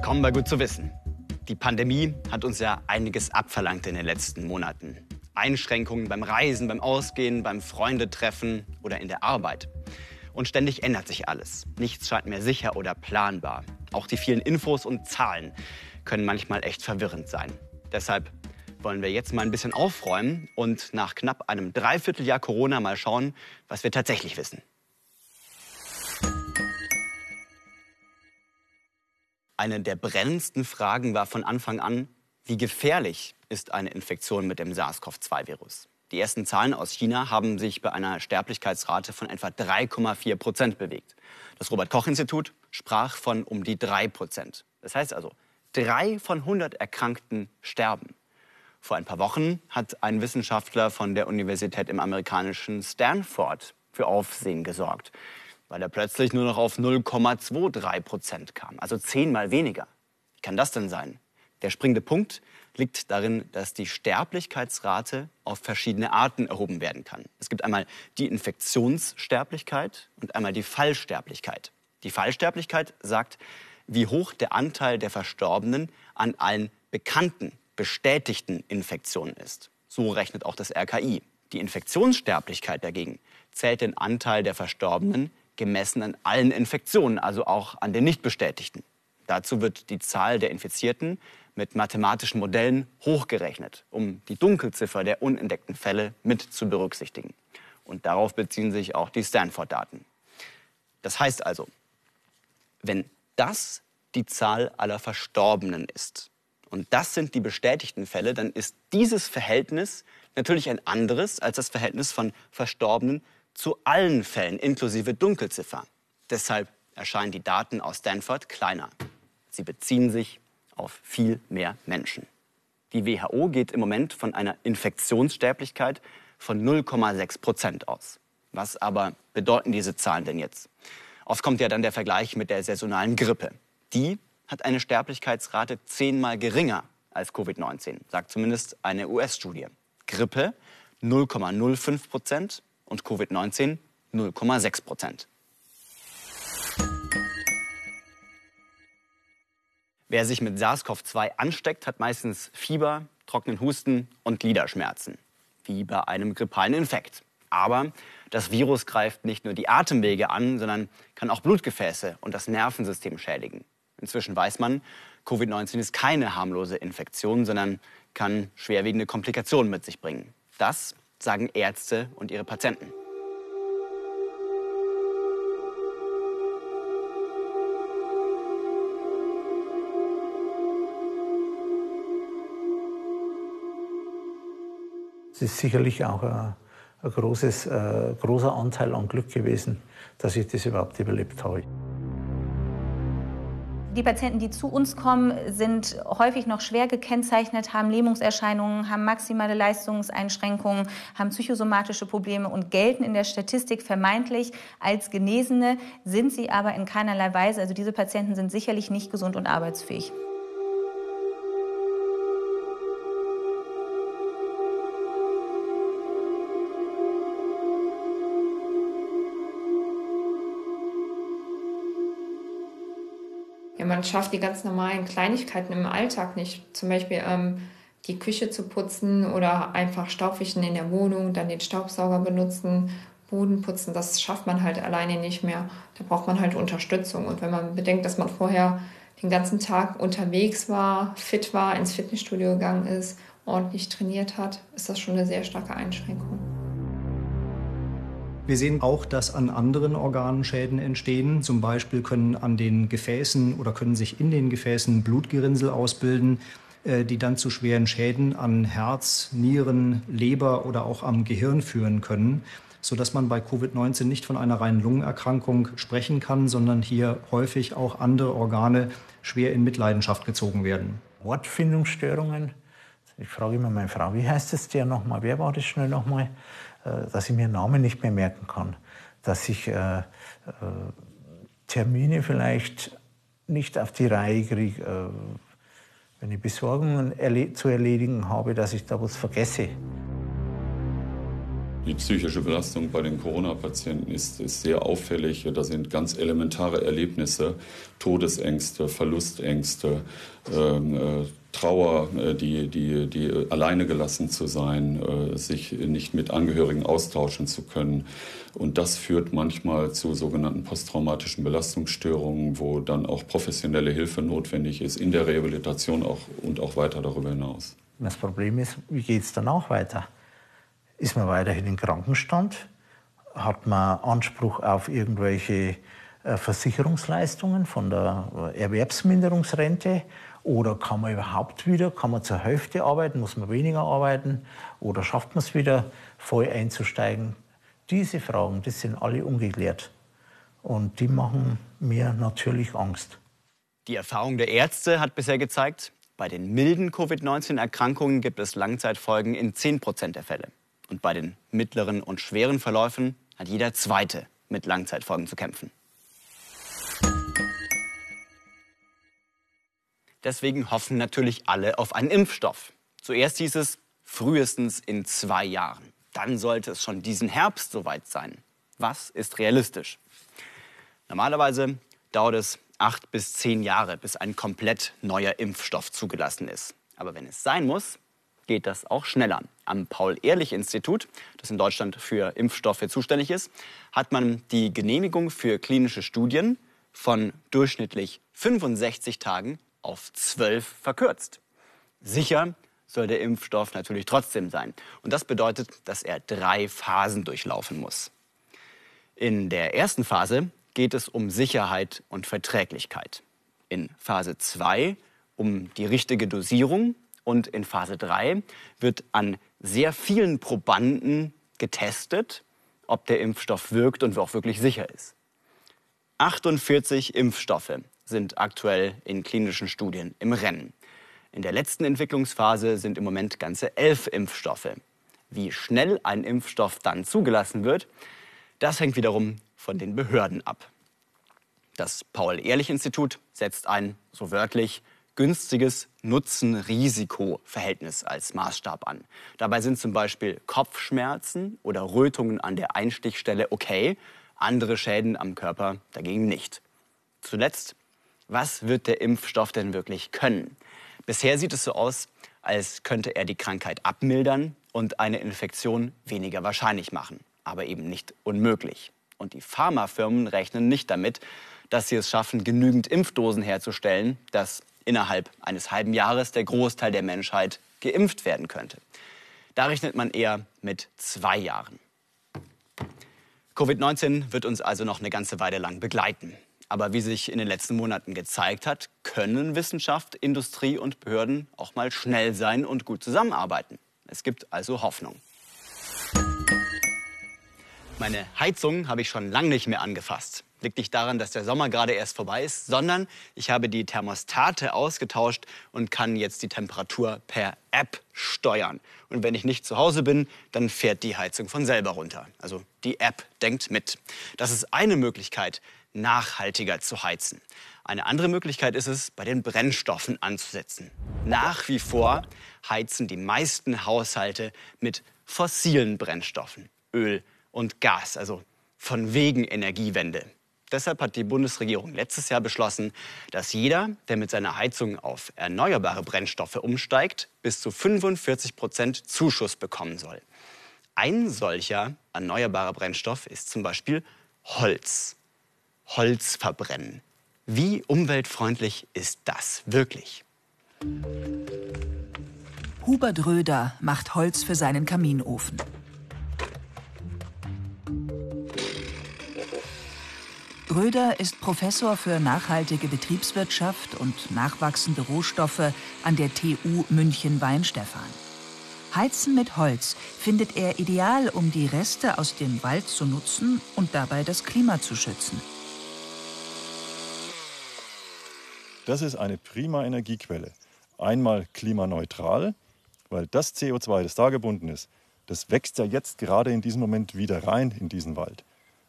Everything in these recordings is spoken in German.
Willkommen bei Gut zu wissen. Die Pandemie hat uns ja einiges abverlangt in den letzten Monaten. Einschränkungen beim Reisen, beim Ausgehen, beim Freundetreffen oder in der Arbeit. Und ständig ändert sich alles. Nichts scheint mehr sicher oder planbar. Auch die vielen Infos und Zahlen können manchmal echt verwirrend sein. Deshalb wollen wir jetzt mal ein bisschen aufräumen und nach knapp einem Dreivierteljahr Corona mal schauen, was wir tatsächlich wissen. Eine der brennendsten Fragen war von Anfang an, wie gefährlich ist eine Infektion mit dem SARS-CoV-2-Virus? Die ersten Zahlen aus China haben sich bei einer Sterblichkeitsrate von etwa 3,4 Prozent bewegt. Das Robert-Koch-Institut sprach von um die 3 Prozent. Das heißt also, drei von 100 Erkrankten sterben. Vor ein paar Wochen hat ein Wissenschaftler von der Universität im amerikanischen Stanford für Aufsehen gesorgt weil er plötzlich nur noch auf 0,23 Prozent kam, also zehnmal weniger. Wie kann das denn sein? Der springende Punkt liegt darin, dass die Sterblichkeitsrate auf verschiedene Arten erhoben werden kann. Es gibt einmal die Infektionssterblichkeit und einmal die Fallsterblichkeit. Die Fallsterblichkeit sagt, wie hoch der Anteil der Verstorbenen an allen bekannten, bestätigten Infektionen ist. So rechnet auch das RKI. Die Infektionssterblichkeit dagegen zählt den Anteil der Verstorbenen gemessen an allen Infektionen, also auch an den nicht bestätigten. Dazu wird die Zahl der Infizierten mit mathematischen Modellen hochgerechnet, um die Dunkelziffer der unentdeckten Fälle mit zu berücksichtigen. Und darauf beziehen sich auch die Stanford-Daten. Das heißt also, wenn das die Zahl aller Verstorbenen ist und das sind die bestätigten Fälle, dann ist dieses Verhältnis natürlich ein anderes als das Verhältnis von Verstorbenen zu allen Fällen inklusive Dunkelziffer. Deshalb erscheinen die Daten aus Stanford kleiner. Sie beziehen sich auf viel mehr Menschen. Die WHO geht im Moment von einer Infektionssterblichkeit von 0,6 Prozent aus. Was aber bedeuten diese Zahlen denn jetzt? Oft kommt ja dann der Vergleich mit der saisonalen Grippe. Die hat eine Sterblichkeitsrate zehnmal geringer als Covid-19, sagt zumindest eine US-Studie. Grippe 0,05 Prozent, und Covid-19 0,6 Prozent. Wer sich mit SARS-CoV-2 ansteckt, hat meistens Fieber, trockenen Husten und Gliederschmerzen, wie bei einem grippalen Infekt. Aber das Virus greift nicht nur die Atemwege an, sondern kann auch Blutgefäße und das Nervensystem schädigen. Inzwischen weiß man, Covid-19 ist keine harmlose Infektion, sondern kann schwerwiegende Komplikationen mit sich bringen. Das sagen Ärzte und ihre Patienten. Es ist sicherlich auch ein, ein großes, äh, großer Anteil an Glück gewesen, dass ich das überhaupt überlebt habe. Die Patienten, die zu uns kommen, sind häufig noch schwer gekennzeichnet, haben Lähmungserscheinungen, haben maximale Leistungseinschränkungen, haben psychosomatische Probleme und gelten in der Statistik vermeintlich als Genesene, sind sie aber in keinerlei Weise. Also diese Patienten sind sicherlich nicht gesund und arbeitsfähig. Man schafft die ganz normalen Kleinigkeiten im Alltag nicht. Zum Beispiel ähm, die Küche zu putzen oder einfach Staubwischen in der Wohnung, dann den Staubsauger benutzen, Boden putzen. Das schafft man halt alleine nicht mehr. Da braucht man halt Unterstützung. Und wenn man bedenkt, dass man vorher den ganzen Tag unterwegs war, fit war, ins Fitnessstudio gegangen ist, ordentlich trainiert hat, ist das schon eine sehr starke Einschränkung. Wir sehen auch, dass an anderen Organen Schäden entstehen. Zum Beispiel können an den Gefäßen oder können sich in den Gefäßen Blutgerinnsel ausbilden, äh, die dann zu schweren Schäden an Herz, Nieren, Leber oder auch am Gehirn führen können, sodass man bei Covid-19 nicht von einer reinen Lungenerkrankung sprechen kann, sondern hier häufig auch andere Organe schwer in Mitleidenschaft gezogen werden. Wortfindungsstörungen. Ich frage immer meine Frau, wie heißt es der nochmal? Wer war das schnell nochmal? Äh, dass ich mir Namen nicht mehr merken kann, dass ich äh, äh, Termine vielleicht nicht auf die Reihe kriege, wenn ich Besorgungen zu erledigen habe, dass ich da was vergesse. Die psychische Belastung bei den Corona-Patienten ist, ist, sehr auffällig. Da sind ganz elementare Erlebnisse, Todesängste, Verlustängste, ähm, äh, Trauer, äh, die, die, die alleine gelassen zu sein, äh, sich nicht mit Angehörigen austauschen zu können. Und das führt manchmal zu sogenannten posttraumatischen Belastungsstörungen, wo dann auch professionelle Hilfe notwendig ist, in der Rehabilitation auch und auch weiter darüber hinaus. Das Problem ist, wie geht es dann auch weiter? Ist man weiterhin im Krankenstand? Hat man Anspruch auf irgendwelche äh, Versicherungsleistungen von der Erwerbsminderungsrente? Oder kann man überhaupt wieder, kann man zur Hälfte arbeiten, muss man weniger arbeiten? Oder schafft man es wieder, voll einzusteigen? Diese Fragen, das sind alle ungeklärt. Und die machen mir natürlich Angst. Die Erfahrung der Ärzte hat bisher gezeigt, bei den milden Covid-19-Erkrankungen gibt es Langzeitfolgen in 10 Prozent der Fälle. Und bei den mittleren und schweren Verläufen hat jeder Zweite mit Langzeitfolgen zu kämpfen. Deswegen hoffen natürlich alle auf einen Impfstoff. Zuerst hieß es frühestens in zwei Jahren. Dann sollte es schon diesen Herbst soweit sein. Was ist realistisch? Normalerweise dauert es acht bis zehn Jahre, bis ein komplett neuer Impfstoff zugelassen ist. Aber wenn es sein muss, geht das auch schneller. Am Paul-Ehrlich-Institut, das in Deutschland für Impfstoffe zuständig ist, hat man die Genehmigung für klinische Studien von durchschnittlich 65 Tagen auf 12 verkürzt. Sicher soll der Impfstoff natürlich trotzdem sein. Und das bedeutet, dass er drei Phasen durchlaufen muss. In der ersten Phase geht es um Sicherheit und Verträglichkeit. In Phase 2 um die richtige Dosierung und in Phase 3 wird an sehr vielen Probanden getestet, ob der Impfstoff wirkt und auch wirklich sicher ist. 48 Impfstoffe sind aktuell in klinischen Studien im Rennen. In der letzten Entwicklungsphase sind im Moment ganze elf Impfstoffe. Wie schnell ein Impfstoff dann zugelassen wird, das hängt wiederum von den Behörden ab. Das Paul-Ehrlich-Institut setzt ein, so wörtlich, günstiges Nutzen-Risiko-Verhältnis als Maßstab an. Dabei sind zum Beispiel Kopfschmerzen oder Rötungen an der Einstichstelle okay, andere Schäden am Körper dagegen nicht. Zuletzt, was wird der Impfstoff denn wirklich können? Bisher sieht es so aus, als könnte er die Krankheit abmildern und eine Infektion weniger wahrscheinlich machen, aber eben nicht unmöglich. Und die Pharmafirmen rechnen nicht damit, dass sie es schaffen, genügend Impfdosen herzustellen, dass innerhalb eines halben Jahres der Großteil der Menschheit geimpft werden könnte. Da rechnet man eher mit zwei Jahren. Covid-19 wird uns also noch eine ganze Weile lang begleiten. Aber wie sich in den letzten Monaten gezeigt hat, können Wissenschaft, Industrie und Behörden auch mal schnell sein und gut zusammenarbeiten. Es gibt also Hoffnung. Meine Heizung habe ich schon lange nicht mehr angefasst liegt nicht daran, dass der Sommer gerade erst vorbei ist, sondern ich habe die Thermostate ausgetauscht und kann jetzt die Temperatur per App steuern. Und wenn ich nicht zu Hause bin, dann fährt die Heizung von selber runter. Also die App denkt mit. Das ist eine Möglichkeit, nachhaltiger zu heizen. Eine andere Möglichkeit ist es, bei den Brennstoffen anzusetzen. Nach wie vor heizen die meisten Haushalte mit fossilen Brennstoffen, Öl und Gas, also von wegen Energiewende. Deshalb hat die Bundesregierung letztes Jahr beschlossen, dass jeder, der mit seiner Heizung auf erneuerbare Brennstoffe umsteigt, bis zu 45 Prozent Zuschuss bekommen soll. Ein solcher erneuerbarer Brennstoff ist zum Beispiel Holz. Holz verbrennen. Wie umweltfreundlich ist das wirklich? Hubert Röder macht Holz für seinen Kaminofen. Röder ist Professor für nachhaltige Betriebswirtschaft und nachwachsende Rohstoffe an der TU München-Weinstefan. Heizen mit Holz findet er ideal, um die Reste aus dem Wald zu nutzen und dabei das Klima zu schützen. Das ist eine prima Energiequelle. Einmal klimaneutral, weil das CO2, das da gebunden ist, das wächst ja jetzt gerade in diesem Moment wieder rein in diesen Wald.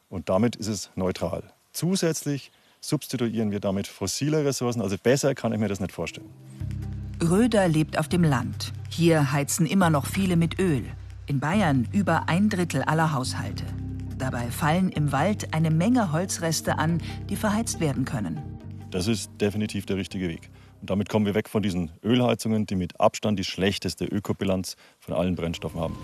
Und damit ist es neutral. Zusätzlich substituieren wir damit fossile Ressourcen. Also besser kann ich mir das nicht vorstellen. Röder lebt auf dem Land. Hier heizen immer noch viele mit Öl. In Bayern über ein Drittel aller Haushalte. Dabei fallen im Wald eine Menge Holzreste an, die verheizt werden können. Das ist definitiv der richtige Weg. Und damit kommen wir weg von diesen Ölheizungen, die mit Abstand die schlechteste Ökobilanz von allen Brennstoffen haben.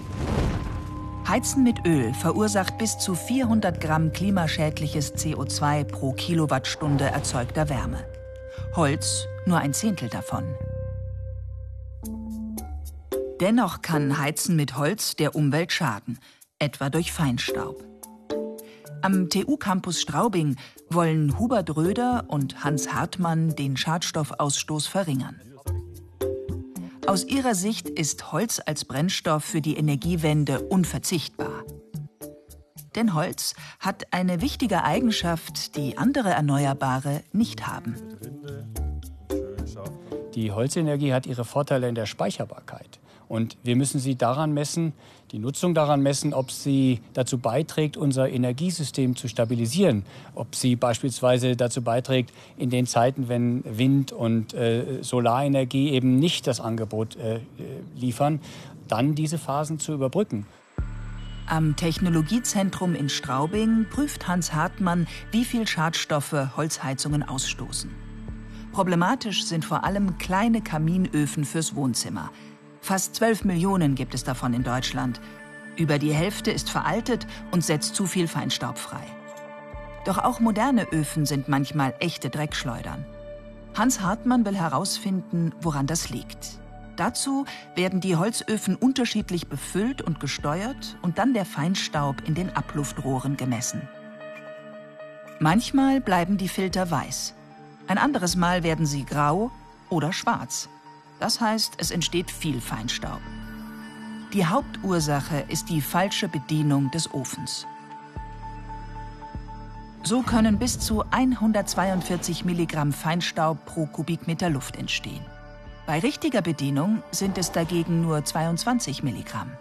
Heizen mit Öl verursacht bis zu 400 Gramm klimaschädliches CO2 pro Kilowattstunde erzeugter Wärme. Holz nur ein Zehntel davon. Dennoch kann Heizen mit Holz der Umwelt schaden, etwa durch Feinstaub. Am TU-Campus Straubing wollen Hubert Röder und Hans Hartmann den Schadstoffausstoß verringern. Aus ihrer Sicht ist Holz als Brennstoff für die Energiewende unverzichtbar. Denn Holz hat eine wichtige Eigenschaft, die andere Erneuerbare nicht haben. Die Holzenergie hat ihre Vorteile in der Speicherbarkeit. Und wir müssen sie daran messen, die Nutzung daran messen, ob sie dazu beiträgt, unser Energiesystem zu stabilisieren, ob sie beispielsweise dazu beiträgt, in den Zeiten, wenn Wind- und äh, Solarenergie eben nicht das Angebot äh, liefern, dann diese Phasen zu überbrücken. Am Technologiezentrum in Straubing prüft Hans Hartmann, wie viel Schadstoffe Holzheizungen ausstoßen. Problematisch sind vor allem kleine Kaminöfen fürs Wohnzimmer – Fast 12 Millionen gibt es davon in Deutschland. Über die Hälfte ist veraltet und setzt zu viel Feinstaub frei. Doch auch moderne Öfen sind manchmal echte Dreckschleudern. Hans Hartmann will herausfinden, woran das liegt. Dazu werden die Holzöfen unterschiedlich befüllt und gesteuert und dann der Feinstaub in den Abluftrohren gemessen. Manchmal bleiben die Filter weiß. Ein anderes Mal werden sie grau oder schwarz. Das heißt, es entsteht viel Feinstaub. Die Hauptursache ist die falsche Bedienung des Ofens. So können bis zu 142 Milligramm Feinstaub pro Kubikmeter Luft entstehen. Bei richtiger Bedienung sind es dagegen nur 22 Milligramm.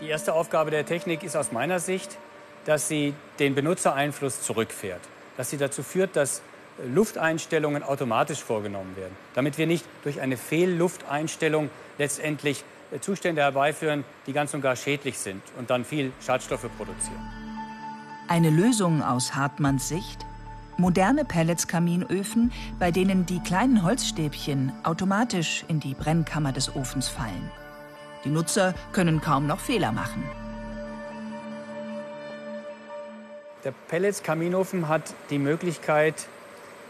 Die erste Aufgabe der Technik ist aus meiner Sicht, dass sie den Benutzereinfluss zurückfährt. Dass sie dazu führt, dass Lufteinstellungen automatisch vorgenommen werden, damit wir nicht durch eine Fehllufteinstellung letztendlich äh, Zustände herbeiführen, die ganz und gar schädlich sind und dann viel Schadstoffe produzieren. Eine Lösung aus Hartmanns Sicht? Moderne Pelletskaminöfen, bei denen die kleinen Holzstäbchen automatisch in die Brennkammer des Ofens fallen. Die Nutzer können kaum noch Fehler machen. Der Pelletskaminofen hat die Möglichkeit,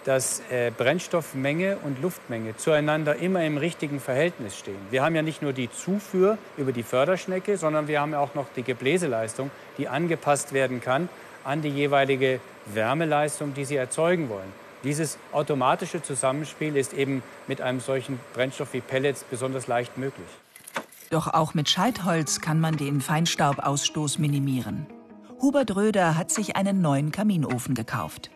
dass äh, Brennstoffmenge und Luftmenge zueinander immer im richtigen Verhältnis stehen. Wir haben ja nicht nur die Zufuhr über die Förderschnecke, sondern wir haben auch noch die Gebläseleistung, die angepasst werden kann an die jeweilige Wärmeleistung, die Sie erzeugen wollen. Dieses automatische Zusammenspiel ist eben mit einem solchen Brennstoff wie Pellets besonders leicht möglich. Doch auch mit Scheitholz kann man den Feinstaubausstoß minimieren. Hubert Röder hat sich einen neuen Kaminofen gekauft.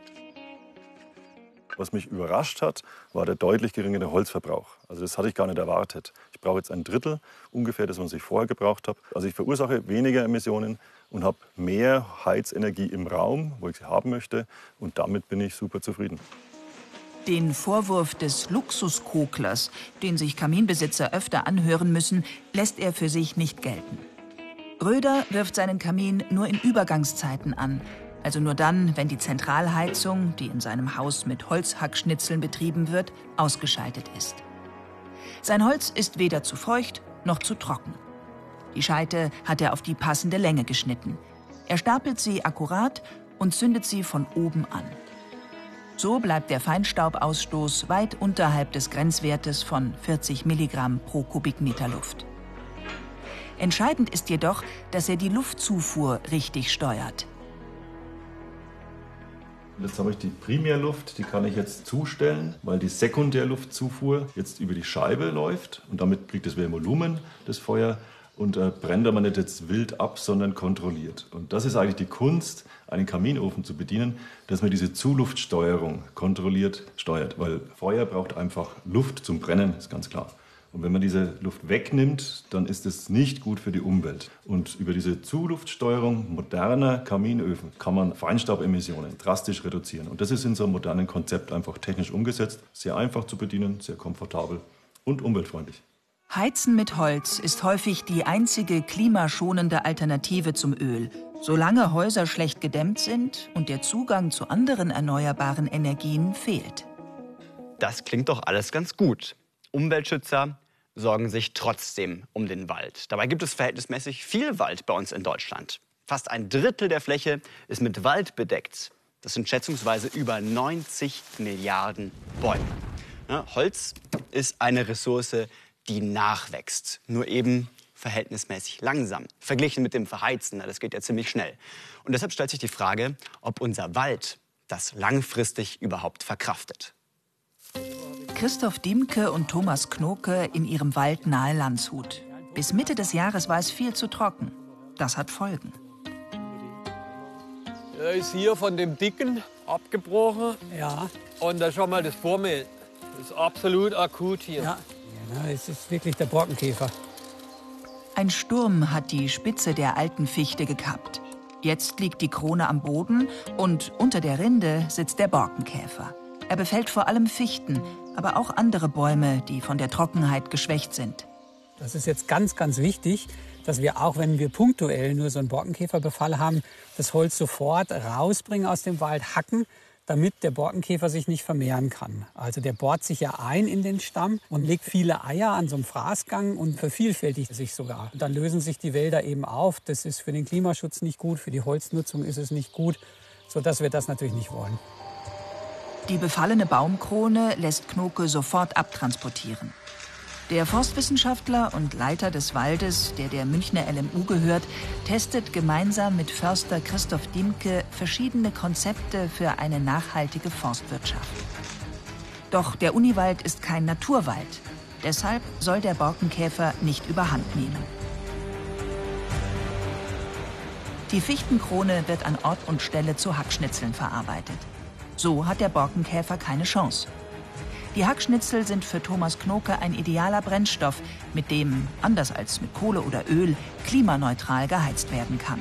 Was mich überrascht hat, war der deutlich geringere Holzverbrauch. Also das hatte ich gar nicht erwartet. Ich brauche jetzt ein Drittel ungefähr, das was ich vorher gebraucht habe. Also ich verursache weniger Emissionen und habe mehr Heizenergie im Raum, wo ich sie haben möchte. Und damit bin ich super zufrieden. Den Vorwurf des Luxuskoklers, den sich Kaminbesitzer öfter anhören müssen, lässt er für sich nicht gelten. Röder wirft seinen Kamin nur in Übergangszeiten an, also nur dann, wenn die Zentralheizung, die in seinem Haus mit Holzhackschnitzeln betrieben wird, ausgeschaltet ist. Sein Holz ist weder zu feucht noch zu trocken. Die Scheite hat er auf die passende Länge geschnitten. Er stapelt sie akkurat und zündet sie von oben an. So bleibt der Feinstaubausstoß weit unterhalb des Grenzwertes von 40 Milligramm pro Kubikmeter Luft. Entscheidend ist jedoch, dass er die Luftzufuhr richtig steuert. Jetzt habe ich die Primärluft, die kann ich jetzt zustellen, weil die Sekundärluftzufuhr jetzt über die Scheibe läuft und damit kriegt es mehr Volumen, das Feuer, und äh, brennt aber nicht jetzt wild ab, sondern kontrolliert. Und das ist eigentlich die Kunst, einen Kaminofen zu bedienen, dass man diese Zuluftsteuerung kontrolliert steuert, weil Feuer braucht einfach Luft zum Brennen, ist ganz klar. Und wenn man diese Luft wegnimmt, dann ist es nicht gut für die Umwelt. Und über diese Zuluftsteuerung moderner Kaminöfen kann man Feinstaubemissionen drastisch reduzieren. Und das ist in so einem modernen Konzept einfach technisch umgesetzt, sehr einfach zu bedienen, sehr komfortabel und umweltfreundlich. Heizen mit Holz ist häufig die einzige klimaschonende Alternative zum Öl, solange Häuser schlecht gedämmt sind und der Zugang zu anderen erneuerbaren Energien fehlt. Das klingt doch alles ganz gut. Umweltschützer sorgen sich trotzdem um den Wald. Dabei gibt es verhältnismäßig viel Wald bei uns in Deutschland. Fast ein Drittel der Fläche ist mit Wald bedeckt. Das sind schätzungsweise über 90 Milliarden Bäume. Holz ist eine Ressource, die nachwächst, nur eben verhältnismäßig langsam. Verglichen mit dem Verheizen, das geht ja ziemlich schnell. Und deshalb stellt sich die Frage, ob unser Wald das langfristig überhaupt verkraftet. Christoph Diemke und Thomas Knoke in ihrem Wald nahe Landshut. Bis Mitte des Jahres war es viel zu trocken. Das hat Folgen. Er ist hier von dem Dicken abgebrochen. Ja. Und da schau mal das Vormehl. Das ist absolut akut hier. Ja, ja es ist wirklich der Borkenkäfer. Ein Sturm hat die Spitze der alten Fichte gekappt. Jetzt liegt die Krone am Boden und unter der Rinde sitzt der Borkenkäfer. Er befällt vor allem Fichten, aber auch andere Bäume, die von der Trockenheit geschwächt sind. Das ist jetzt ganz, ganz wichtig, dass wir auch, wenn wir punktuell nur so einen Borkenkäferbefall haben, das Holz sofort rausbringen aus dem Wald, hacken, damit der Borkenkäfer sich nicht vermehren kann. Also der bohrt sich ja ein in den Stamm und legt viele Eier an so einem Fraßgang und vervielfältigt sich sogar. Und dann lösen sich die Wälder eben auf. Das ist für den Klimaschutz nicht gut, für die Holznutzung ist es nicht gut, sodass wir das natürlich nicht wollen. Die befallene Baumkrone lässt Knoke sofort abtransportieren. Der Forstwissenschaftler und Leiter des Waldes, der der Münchner LMU gehört, testet gemeinsam mit Förster Christoph Diemke verschiedene Konzepte für eine nachhaltige Forstwirtschaft. Doch der Uniwald ist kein Naturwald. Deshalb soll der Borkenkäfer nicht überhand nehmen. Die Fichtenkrone wird an Ort und Stelle zu Hackschnitzeln verarbeitet. So hat der Borkenkäfer keine Chance. Die Hackschnitzel sind für Thomas Knoke ein idealer Brennstoff, mit dem, anders als mit Kohle oder Öl, klimaneutral geheizt werden kann.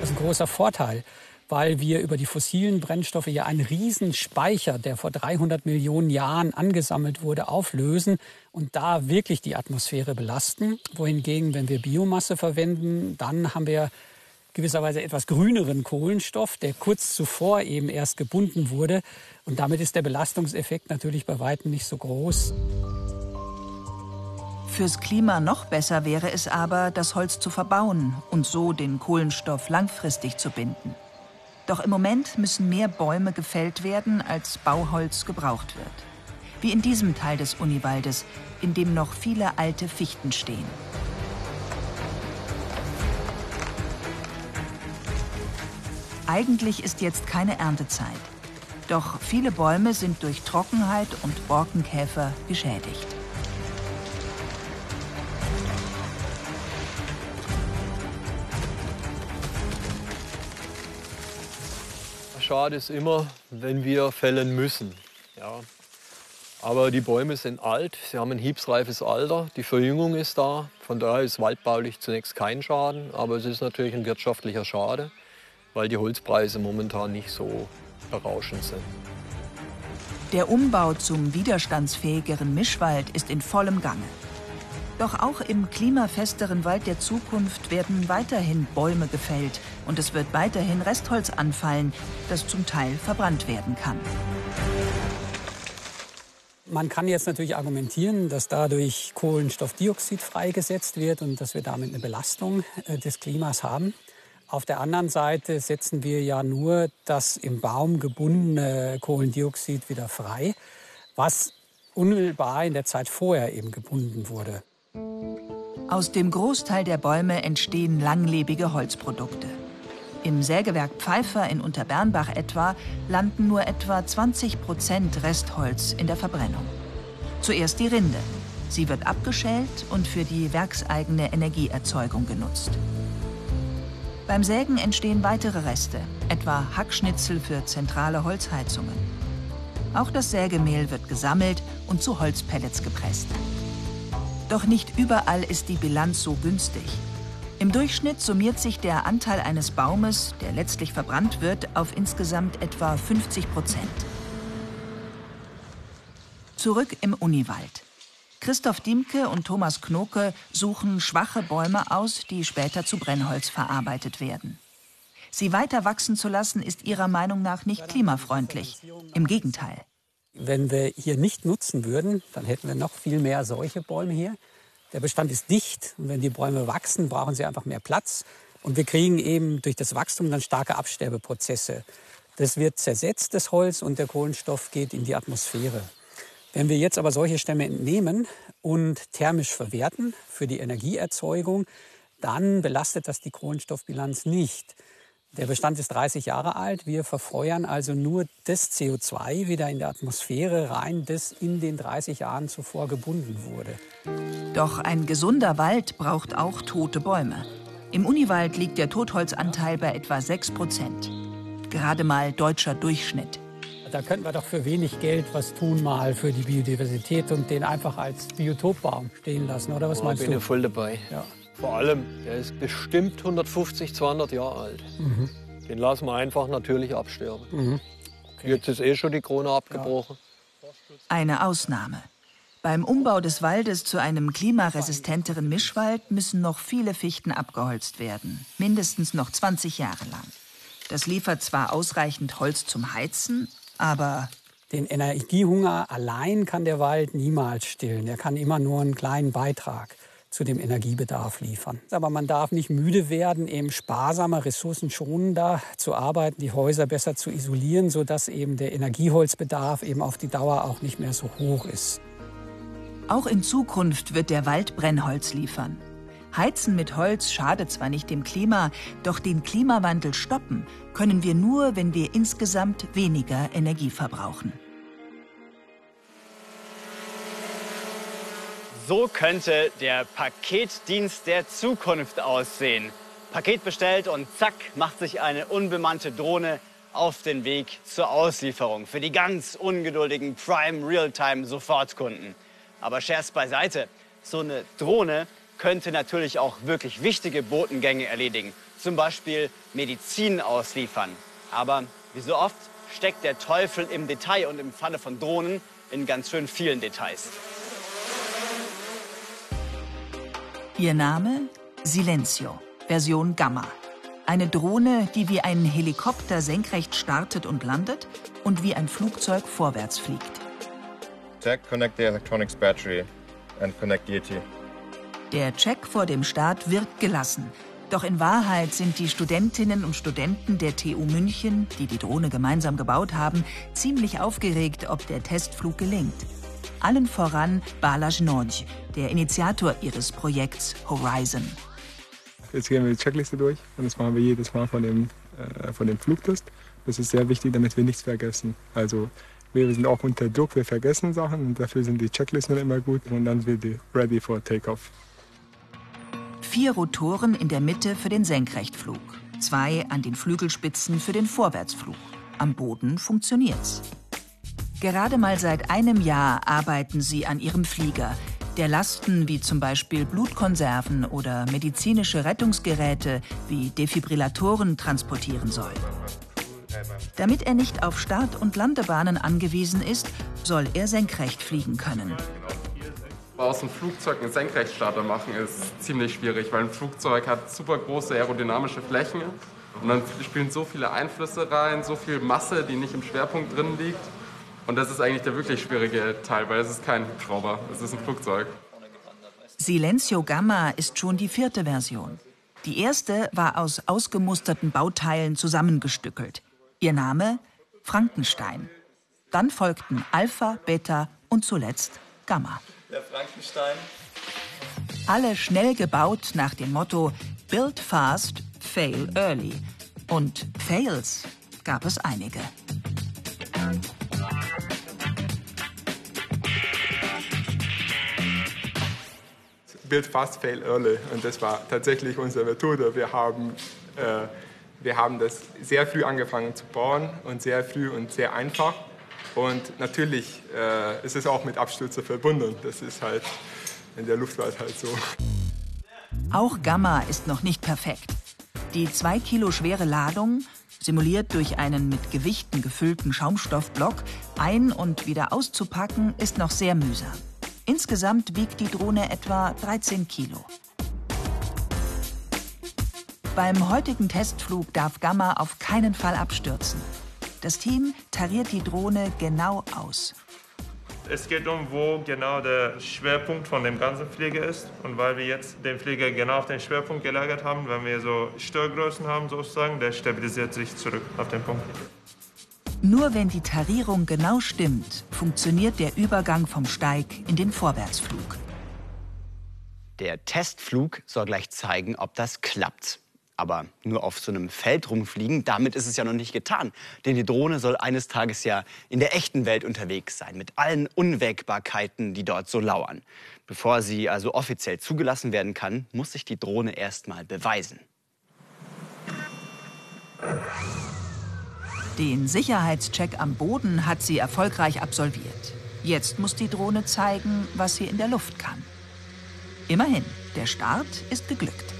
Das ist ein großer Vorteil, weil wir über die fossilen Brennstoffe ja einen Riesenspeicher, der vor 300 Millionen Jahren angesammelt wurde, auflösen und da wirklich die Atmosphäre belasten. Wohingegen, wenn wir Biomasse verwenden, dann haben wir gewisserweise etwas grüneren Kohlenstoff, der kurz zuvor eben erst gebunden wurde. Und damit ist der Belastungseffekt natürlich bei weitem nicht so groß. Fürs Klima noch besser wäre es aber, das Holz zu verbauen und so den Kohlenstoff langfristig zu binden. Doch im Moment müssen mehr Bäume gefällt werden, als Bauholz gebraucht wird. Wie in diesem Teil des Uniwaldes, in dem noch viele alte Fichten stehen. Eigentlich ist jetzt keine Erntezeit. Doch viele Bäume sind durch Trockenheit und Borkenkäfer geschädigt. Schade ist immer, wenn wir fällen müssen. Ja. Aber die Bäume sind alt, sie haben ein hiebsreifes Alter, die Verjüngung ist da. Von daher ist waldbaulich zunächst kein Schaden, aber es ist natürlich ein wirtschaftlicher Schade weil die Holzpreise momentan nicht so berauschend sind. Der Umbau zum widerstandsfähigeren Mischwald ist in vollem Gange. Doch auch im klimafesteren Wald der Zukunft werden weiterhin Bäume gefällt und es wird weiterhin Restholz anfallen, das zum Teil verbrannt werden kann. Man kann jetzt natürlich argumentieren, dass dadurch Kohlenstoffdioxid freigesetzt wird und dass wir damit eine Belastung äh, des Klimas haben. Auf der anderen Seite setzen wir ja nur das im Baum gebundene Kohlendioxid wieder frei, was unmittelbar in der Zeit vorher eben gebunden wurde. Aus dem Großteil der Bäume entstehen langlebige Holzprodukte. Im Sägewerk Pfeiffer in Unterbernbach etwa landen nur etwa 20 Prozent Restholz in der Verbrennung. Zuerst die Rinde. Sie wird abgeschält und für die werkseigene Energieerzeugung genutzt. Beim Sägen entstehen weitere Reste, etwa Hackschnitzel für zentrale Holzheizungen. Auch das Sägemehl wird gesammelt und zu Holzpellets gepresst. Doch nicht überall ist die Bilanz so günstig. Im Durchschnitt summiert sich der Anteil eines Baumes, der letztlich verbrannt wird, auf insgesamt etwa 50 Prozent. Zurück im Uniwald. Christoph Diemke und Thomas Knoke suchen schwache Bäume aus, die später zu Brennholz verarbeitet werden. Sie weiter wachsen zu lassen, ist ihrer Meinung nach nicht klimafreundlich. Im Gegenteil. Wenn wir hier nicht nutzen würden, dann hätten wir noch viel mehr solche Bäume hier. Der Bestand ist dicht und wenn die Bäume wachsen, brauchen sie einfach mehr Platz. Und wir kriegen eben durch das Wachstum dann starke Absterbeprozesse. Das wird zersetzt, das Holz, und der Kohlenstoff geht in die Atmosphäre. Wenn wir jetzt aber solche Stämme entnehmen und thermisch verwerten für die Energieerzeugung, dann belastet das die Kohlenstoffbilanz nicht. Der Bestand ist 30 Jahre alt. Wir verfeuern also nur das CO2 wieder in der Atmosphäre rein, das in den 30 Jahren zuvor gebunden wurde. Doch ein gesunder Wald braucht auch tote Bäume. Im Uniwald liegt der Totholzanteil bei etwa 6 Prozent. Gerade mal deutscher Durchschnitt. Da könnten wir doch für wenig Geld was tun mal für die Biodiversität und den einfach als Biotopbaum stehen lassen, oder was oh, meinst bin du? Ich voll dabei. Ja. Vor allem, der ist bestimmt 150, 200 Jahre alt. Mhm. Den lassen wir einfach natürlich absterben. Mhm. Okay. Jetzt ist eh schon die Krone abgebrochen. Ja. Eine Ausnahme. Beim Umbau des Waldes zu einem klimaresistenteren Mischwald müssen noch viele Fichten abgeholzt werden. Mindestens noch 20 Jahre lang. Das liefert zwar ausreichend Holz zum Heizen, aber den Energiehunger allein kann der Wald niemals stillen. Er kann immer nur einen kleinen Beitrag zu dem Energiebedarf liefern. Aber man darf nicht müde werden, eben sparsamer, ressourcenschonender zu arbeiten, die Häuser besser zu isolieren, sodass eben der Energieholzbedarf eben auf die Dauer auch nicht mehr so hoch ist. Auch in Zukunft wird der Wald Brennholz liefern. Heizen mit Holz schadet zwar nicht dem Klima, doch den Klimawandel stoppen können wir nur, wenn wir insgesamt weniger Energie verbrauchen. So könnte der Paketdienst der Zukunft aussehen. Paket bestellt und zack, macht sich eine unbemannte Drohne auf den Weg zur Auslieferung für die ganz ungeduldigen Prime Realtime Sofortkunden. Aber Scherz beiseite, so eine Drohne könnte natürlich auch wirklich wichtige Botengänge erledigen, zum Beispiel Medizin ausliefern. Aber wie so oft steckt der Teufel im Detail und im Falle von Drohnen in ganz schön vielen Details. Ihr Name? Silencio, Version Gamma. Eine Drohne, die wie ein Helikopter senkrecht startet und landet und wie ein Flugzeug vorwärts fliegt. Check, connect the electronics battery and connect Yeti. Der Check vor dem Start wirkt gelassen. Doch in Wahrheit sind die Studentinnen und Studenten der TU München, die die Drohne gemeinsam gebaut haben, ziemlich aufgeregt, ob der Testflug gelingt. Allen voran Balazs Nodj, der Initiator ihres Projekts Horizon. Jetzt gehen wir die Checkliste durch und das machen wir jedes Mal von dem, äh, von dem Flugtest. Das ist sehr wichtig, damit wir nichts vergessen. Also wir sind auch unter Druck, wir vergessen Sachen und dafür sind die Checklisten immer gut und dann sind wir ready for Takeoff. Vier Rotoren in der Mitte für den Senkrechtflug, zwei an den Flügelspitzen für den Vorwärtsflug. Am Boden funktioniert's. Gerade mal seit einem Jahr arbeiten sie an ihrem Flieger, der Lasten wie zum Beispiel Blutkonserven oder medizinische Rettungsgeräte wie Defibrillatoren transportieren soll. Damit er nicht auf Start- und Landebahnen angewiesen ist, soll er senkrecht fliegen können. Aus dem Flugzeug einen Senkrechtstarter machen ist ziemlich schwierig, weil ein Flugzeug hat super große aerodynamische Flächen und dann spielen so viele Einflüsse rein, so viel Masse, die nicht im Schwerpunkt drin liegt. Und das ist eigentlich der wirklich schwierige Teil, weil es ist kein Hubschrauber, es ist ein Flugzeug. Silencio Gamma ist schon die vierte Version. Die erste war aus ausgemusterten Bauteilen zusammengestückelt. Ihr Name? Frankenstein. Dann folgten Alpha, Beta und zuletzt Gamma. Der Frankenstein. Alle schnell gebaut nach dem Motto Build fast, fail early. Und Fails gab es einige. Build fast, fail early. Und das war tatsächlich unsere Methode. Wir haben, äh, wir haben das sehr früh angefangen zu bauen und sehr früh und sehr einfach. Und natürlich äh, ist es auch mit Abstürzen verbunden. Das ist halt in der Luftfahrt halt so. Auch Gamma ist noch nicht perfekt. Die zwei Kilo schwere Ladung, simuliert durch einen mit Gewichten gefüllten Schaumstoffblock, ein- und wieder auszupacken, ist noch sehr mühsam. Insgesamt wiegt die Drohne etwa 13 Kilo. Beim heutigen Testflug darf Gamma auf keinen Fall abstürzen. Das Team tariert die Drohne genau aus. Es geht um, wo genau der Schwerpunkt von dem ganzen Flieger ist. Und weil wir jetzt den Flieger genau auf den Schwerpunkt gelagert haben, wenn wir so Störgrößen haben sozusagen, der stabilisiert sich zurück auf den Punkt. Nur wenn die Tarierung genau stimmt, funktioniert der Übergang vom Steig in den Vorwärtsflug. Der Testflug soll gleich zeigen, ob das klappt. Aber nur auf so einem Feld rumfliegen, damit ist es ja noch nicht getan. Denn die Drohne soll eines Tages ja in der echten Welt unterwegs sein, mit allen Unwägbarkeiten, die dort so lauern. Bevor sie also offiziell zugelassen werden kann, muss sich die Drohne erst mal beweisen. Den Sicherheitscheck am Boden hat sie erfolgreich absolviert. Jetzt muss die Drohne zeigen, was sie in der Luft kann. Immerhin, der Start ist geglückt.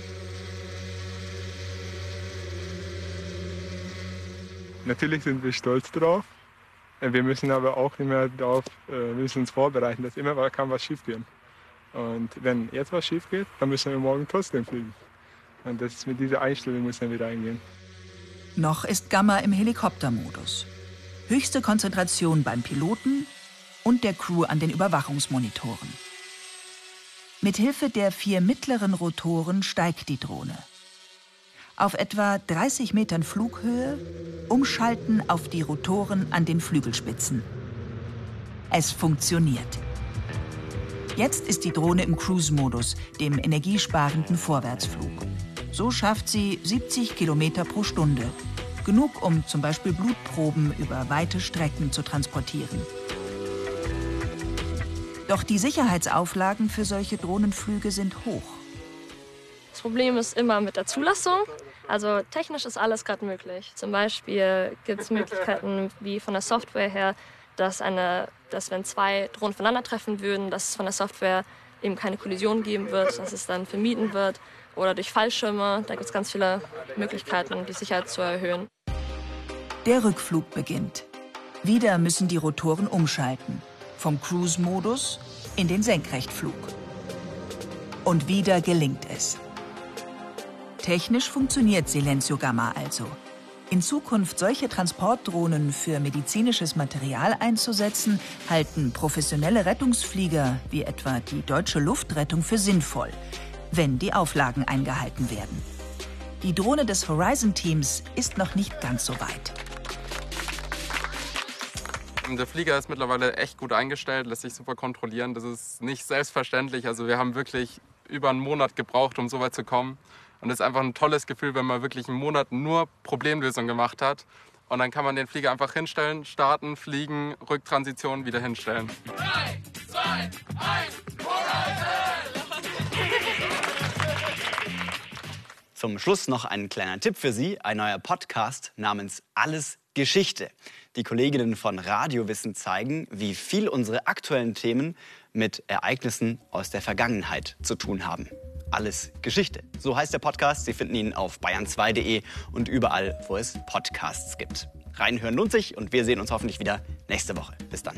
Natürlich sind wir stolz drauf. Wir müssen aber auch immer darauf, äh, müssen uns vorbereiten, dass immer kann was schief gehen. Und wenn jetzt was schief geht, dann müssen wir morgen trotzdem fliegen. Und das mit dieser Einstellung müssen wir reingehen. Noch ist Gamma im Helikoptermodus. Höchste Konzentration beim Piloten und der Crew an den Überwachungsmonitoren. Mithilfe der vier mittleren Rotoren steigt die Drohne auf etwa 30 Metern Flughöhe umschalten auf die Rotoren an den Flügelspitzen. Es funktioniert. Jetzt ist die Drohne im Cruise-Modus, dem energiesparenden Vorwärtsflug. So schafft sie 70 Kilometer pro Stunde. Genug, um zum Beispiel Blutproben über weite Strecken zu transportieren. Doch die Sicherheitsauflagen für solche Drohnenflüge sind hoch. Das Problem ist immer mit der Zulassung. Also technisch ist alles gerade möglich. Zum Beispiel gibt es Möglichkeiten wie von der Software her, dass, eine, dass wenn zwei Drohnen aufeinandertreffen würden, dass es von der Software eben keine Kollision geben wird, dass es dann vermieden wird. Oder durch Fallschirme, da gibt es ganz viele Möglichkeiten, die Sicherheit zu erhöhen. Der Rückflug beginnt. Wieder müssen die Rotoren umschalten. Vom Cruise-Modus in den Senkrechtflug. Und wieder gelingt es. Technisch funktioniert Silencio Gamma also. In Zukunft solche Transportdrohnen für medizinisches Material einzusetzen, halten professionelle Rettungsflieger wie etwa die deutsche Luftrettung für sinnvoll, wenn die Auflagen eingehalten werden. Die Drohne des Horizon-Teams ist noch nicht ganz so weit. Der Flieger ist mittlerweile echt gut eingestellt, lässt sich super kontrollieren. Das ist nicht selbstverständlich. Also wir haben wirklich über einen Monat gebraucht, um so weit zu kommen. Und es ist einfach ein tolles Gefühl, wenn man wirklich einen Monat nur Problemlösung gemacht hat. Und dann kann man den Flieger einfach hinstellen, starten, fliegen, Rücktransition wieder hinstellen. Drei, zwei, eins, Zum Schluss noch ein kleiner Tipp für Sie, ein neuer Podcast namens Alles Geschichte. Die Kolleginnen von Radiowissen zeigen, wie viel unsere aktuellen Themen mit Ereignissen aus der Vergangenheit zu tun haben alles Geschichte. So heißt der Podcast. Sie finden ihn auf bayern2.de und überall, wo es Podcasts gibt. Reinhören lohnt sich und wir sehen uns hoffentlich wieder nächste Woche. Bis dann.